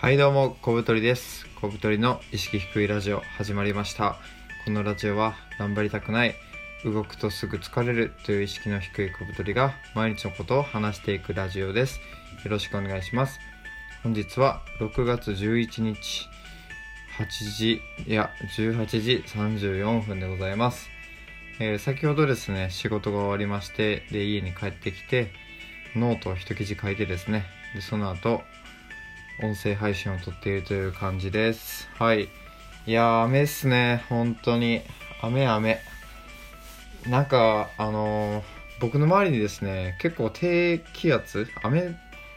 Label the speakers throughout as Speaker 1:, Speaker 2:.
Speaker 1: はいどうも小太りです。小太りの意識低いラジオ始まりました。このラジオは頑張りたくない動くとすぐ疲れるという意識の低い小太りが毎日のことを話していくラジオです。よろしくお願いします。本日は6月11日8時いや18時34分でございます、えー先ほどですね仕事が終わりましてで家に帰ってきてノートを一記事書いてですねでその後音声配信を撮っているという感じです。はい。いやー雨っすね。本当に。雨雨。なんかあのー僕の周りにですね結構低気圧雨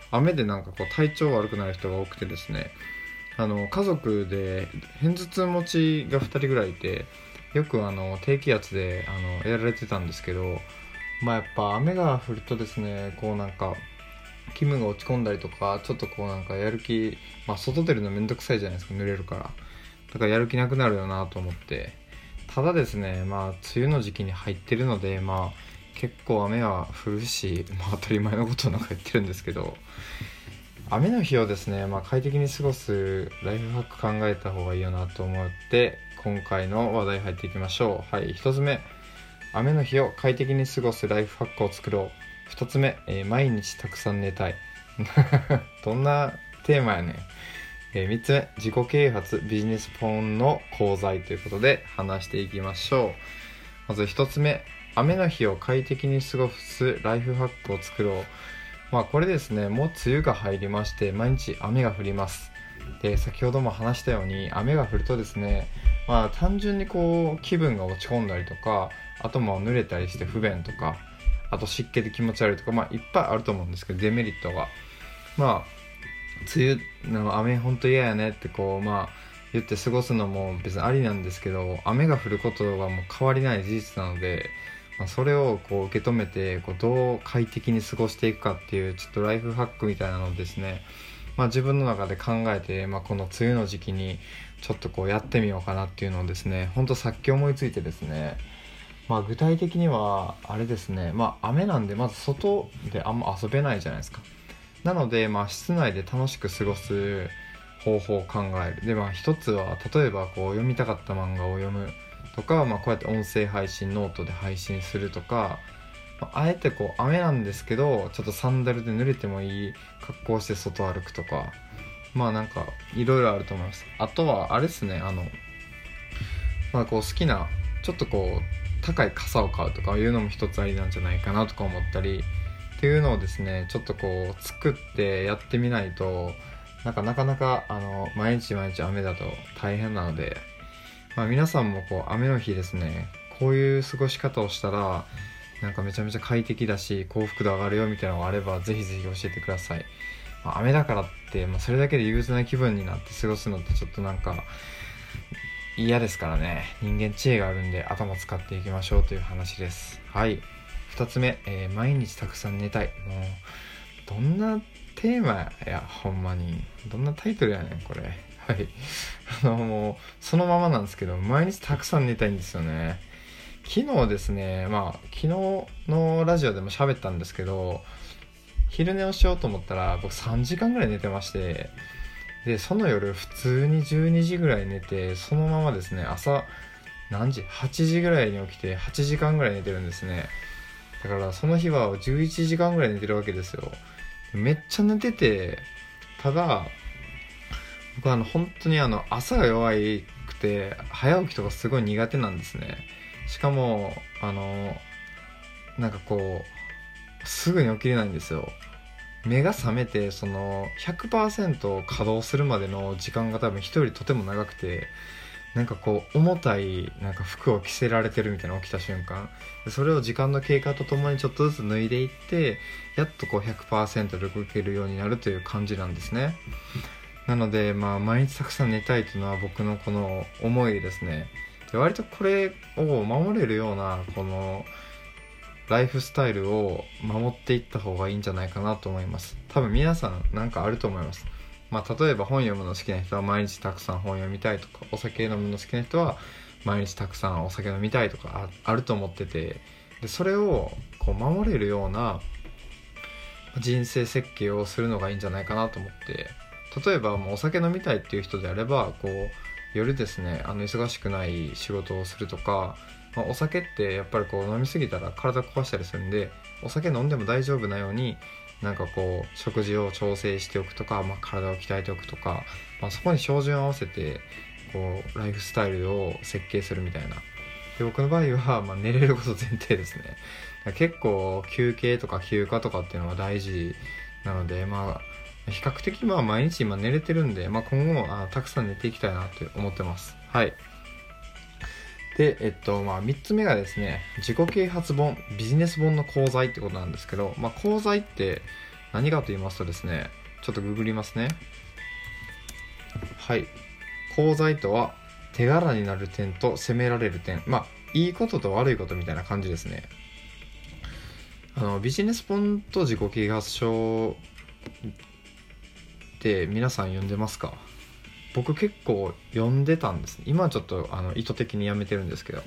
Speaker 1: 雨でなんかこう体調悪くなる人が多くてですねあの家族で片頭痛持ちが2人ぐらいいてよくあの低気圧であのやられてたんですけどまあやっぱ雨が降るとですねこうなんか気分が落ち込んだりとかちょっとこうなんかやる気まあ外出るのめんどくさいじゃないですか濡れるから。だからやる気なくなるよなと思って。ただですねまあ梅雨の時期に入ってるのでまあ結構雨は降るし、まあ、当たり前のことなんか言ってるんですけど。雨の日をですね、まあ、快適に過ごすライフハック考えた方がいいよなと思って今回の話題入っていきましょう。はい1つ目。雨の日を快適に過ごすライフハックを作ろう。2つ目、えー毎日たくさん寝たい。どんなテーマやねん、え3つ目自己啓発ビジネス本の講座ということで話していきましょう。まず1つ目雨の日を快適に過ごすライフハックを作ろう。まあこれですねもう梅雨が入りまして毎日雨が降ります。で先ほども話したように雨が降るとですねまあ単純にこう気分が落ち込んだりとかあとも濡れたりして不便とかあと湿気で気持ち悪いとかまあいっぱいあると思うんですけどデメリットが。まあ梅雨の雨ほんと嫌やねってこうまあ言って過ごすのも別にありなんですけど雨が降ることはもう変わりない事実なので、まあ、それをこう受け止めてこうどう快適に過ごしていくかっていうちょっとライフハックみたいなのをですね、まあ、自分の中で考えて、まあ、この梅雨の時期にちょっとこうやってみようかなっていうのをですねほんとさっき思いついてですねまあ具体的にはあれですね。まあ雨なんでまず外であんま遊べないじゃないですか。なのでまあ室内で楽しく過ごす方法を考える。でまあ一つは例えばこう読みたかった漫画を読むとか、まあ、こうやって音声配信ノートで配信するとか、まああえてこう雨なんですけどちょっとサンダルで濡れてもいい格好して外歩くとかまあなんかいろいろあると思います。あとはあれですねあのまあこう好きなちょっとこう高い傘を買うとかいうのも一つありなんじゃないかなとか思ったりっていうのをですねちょっとこう作ってやってみないとなんかなかなかあの毎日毎日雨だと大変なので、まあ、皆さんもこう雨の日ですねこういう過ごし方をしたらなんかめちゃめちゃ快適だし幸福度上がるよみたいなのがあればぜひぜひ教えてください、まあ、雨だからって、まあ、それだけで憂鬱な気分になって過ごすのってちょっとなんか嫌ですからね。人間知恵があるんで頭使っていきましょうという話です。はい。2つ目、えー毎日たくさん寝たい。もうどんなテーマやほんまに。どんなタイトルやねんこれ。はい。あのもうそのままなんですけど毎日たくさん寝たいんですよね。昨日ですねまあ昨日のラジオでも喋ったんですけど昼寝をしようと思ったら僕3時間ぐらい寝てましてでその夜普通に12時ぐらい寝てそのままですね朝何時8時ぐらいに起きて8時間ぐらい寝てるんですね。だからその日は11時間ぐらい寝てるわけですよ。めっちゃ寝ててただ僕はあの本当にあの朝が弱いくて早起きとかすごい苦手なんですね。しかもあのなんかこうすぐに起きれないんですよ。目が覚めてその100%稼働するまでの時間が多分人とても長くてなんかこう重たいなんか服を着せられてるみたいな起きた瞬間。それを時間の経過とともにちょっとずつ脱いでいってやっとこう100%で動けるようになるという感じなんですね。なのでまあ毎日たくさん寝たいというのは僕のこの思いですね。で割とこれを守れるようなこのライフスタイルを守っていった方がいいんじゃないかなと思います。多分皆さんなんかあると思います。まあ例えば本読むの好きな人は毎日たくさん本読みたいとかお酒飲むの好きな人は毎日たくさんお酒飲みたいとかああると思っててでそれをこう守れるような人生設計をするのがいいんじゃないかなと思って例えばもうお酒飲みたいっていう人であればこう夜ですねあの忙しくない仕事をするとか、まあ、お酒ってやっぱりこう飲み過ぎたら体壊したりするんでお酒飲んでも大丈夫なようになんかこう食事を調整しておくとか、まあ、体を鍛えておくとか、まあ、そこに照準を合わせてこうライフスタイルを設計するみたいな。で僕の場合は、まあ、寝れること前提ですね。結構休憩とか休暇とかっていうのは大事なのでまあ比較的まあ毎日今寝れてるんで、まあ、今後あたくさん寝ていきたいなって思ってます。はい。で、えっと、まあ、3つ目がですね、自己啓発本、ビジネス本の講座ってことなんですけど、まあ、講座って何かと言いますとですね、ちょっとググりますね。はい。講座とは、手柄になる点と責められる点。まあ、いいことと悪いことみたいな感じですね。あの、ビジネス本と自己啓発書って皆さん読んでますか？僕結構読んでたんです今はちょっとあの意図的にやめてるんですけど。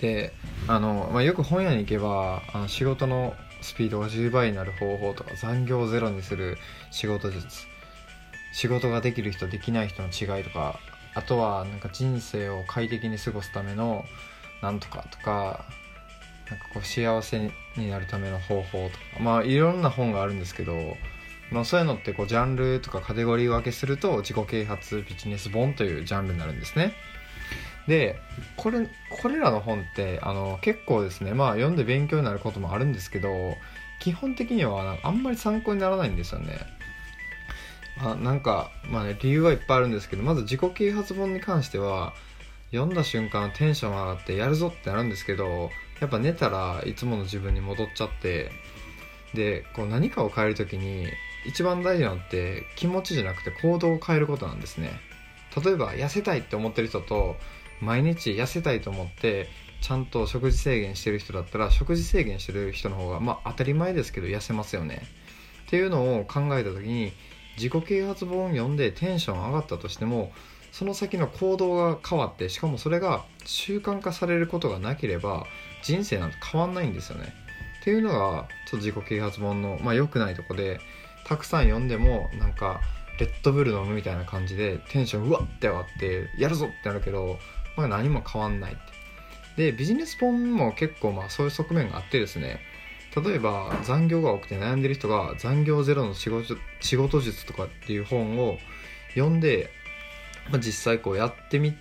Speaker 1: であの、まあ、よく本屋に行けばあの仕事のスピードが10倍になる方法とか残業をゼロにする仕事術。仕事ができる人できない人の違いとかあとはなんか人生を快適に過ごすためのなんとかとかなんかこう幸せになるための方法とか。まあいろんな本があるんですけどまあ、そういうのってこうジャンルとかカテゴリー分けすると自己啓発ビジネス本というジャンルになるんですね。でこれこれらの本ってあの結構ですねまあ読んで勉強になることもあるんですけど基本的にはあんまり参考にならないんですよね。まあ、なんか、まあね、理由はいっぱいあるんですけどまず自己啓発本に関しては読んだ瞬間テンション上がってやるぞってなるんですけどやっぱ寝たらいつもの自分に戻っちゃってでこう何かを変える時に一番大事なのって気持ちじゃなくて行動を変えることなんですね。例えば痩せたいって思ってる人と毎日痩せたいと思ってちゃんと食事制限してる人だったら食事制限してる人の方がまあ当たり前ですけど痩せますよね。っていうのを考えた時に自己啓発本を読んでテンション上がったとしてもその先の行動が変わってしかもそれが習慣化されることがなければ人生なんて変わんないんですよね。っていうのがちょっと自己啓発本のまあ良くないとこでたくさん読んでもなんかレッドブル飲むみたいな感じでテンションうわって上がってやるぞってなるけど、まあ、何も変わんないって。でビジネス本も結構まあそういう側面があってですね。例えば残業が多くて悩んでる人が残業ゼロの仕事仕事術とかっていう本を読んで、まあ、実際こうやってみ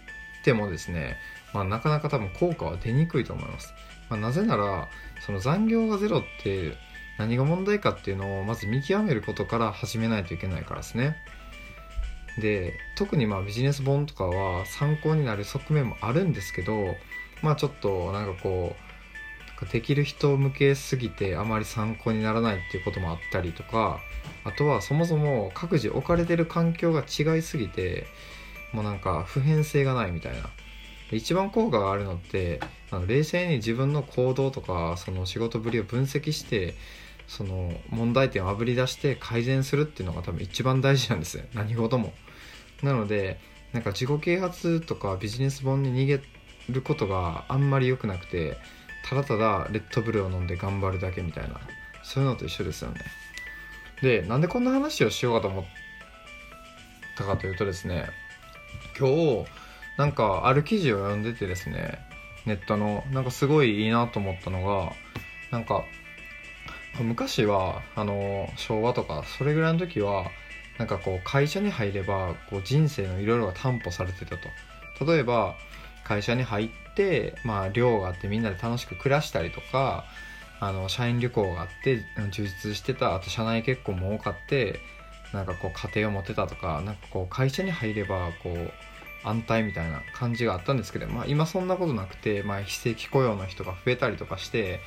Speaker 1: てもですね、まあ、なかなか多分効果は出にくいと思います、まあ、なぜならその残業がゼロって何が問題かっていうのをまず見極めることから始めないといけないからですね。で特にまあビジネス本とかは参考になる側面もあるんですけどまあちょっとなんかこうできる人向けすぎてあまり参考にならないっていうこともあったりとかあとはそもそも各自置かれてる環境が違いすぎてもうなんか普遍性がないみたいな。一番効果があるのってあの冷静に自分の行動とかその仕事ぶりを分析してその問題点をあぶり出して改善するっていうのが多分一番大事なんですよ。何事も。なのでなんか自己啓発とかビジネス本に逃げることがあんまり良くなくてただただレッドブルを飲んで頑張るだけみたいな。そういうのと一緒ですよね。でなんでこんな話をしようかと思ったかというとですね今日なんかある記事を読んでてですねネットのなんかすごいいいなと思ったのがなんか昔はあの昭和とかそれぐらいの時はなんかこう会社に入ればこう人生のいろいろが担保されてたと。例えば会社に入ってまあ寮があってみんなで楽しく暮らしたりとかあの社員旅行があって充実してたあと社内結婚も多かってなんかこう家庭を持てたとかなんかこう会社に入ればこう安泰みたいな感じがあったんですけど、まあ、今そんなことなくて、まあ、非正規雇用の人が増えたりとかして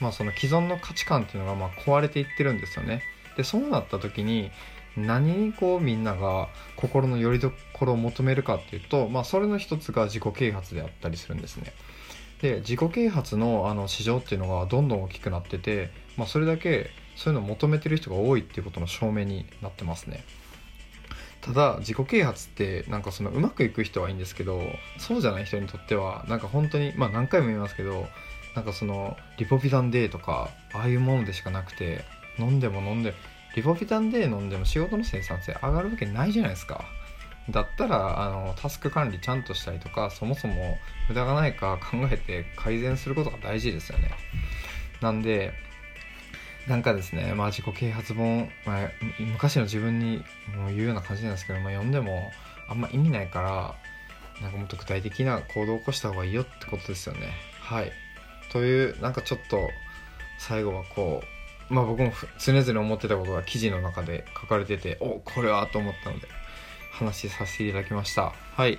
Speaker 1: まあ、その既存の価値観っていうのがまあ壊れていってるんですよね。でそうなった時に何にこうみんなが心の拠り所を求めるかっていうと、まあ、それの一つが自己啓発であったりするんですね。で自己啓発のあの市場っていうのがどんどん大きくなってて、まあ、それだけそういうのを求めてる人が多いっていうことの証明になってますね。ただ自己啓発ってなんかそのうまくいく人はいいんですけどそうじゃない人にとってはなんか本当にまあ何回も言いますけどなんかそのリポビタンデーとかああいうものでしかなくて飲んでも飲んでリポビタン D 飲んでも仕事の生産性上がるわけないじゃないですか。だったらあのタスク管理ちゃんとしたりとかそもそも無駄がないか考えて改善することが大事ですよね。なんでなんかですね、まあ、自己啓発本、まあ、昔の自分にもう言うような感じなんですけど、まあ、読んでもあんま意味ないからなんかもっと具体的な行動を起こした方がいいよってことですよね。はい。というなんかちょっと最後はこうまあ僕も常々思ってたことが記事の中で書かれてておこれはと思ったので話させていただきました。はい。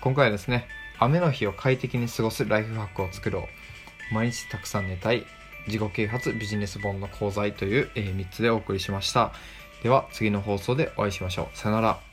Speaker 1: 今回はですね雨の日を快適に過ごすライフハックを作ろう。毎日たくさん寝たい自己啓発ビジネス本の講座という、え、3つでお送りしました。では次の放送でお会いしましょう。さよなら。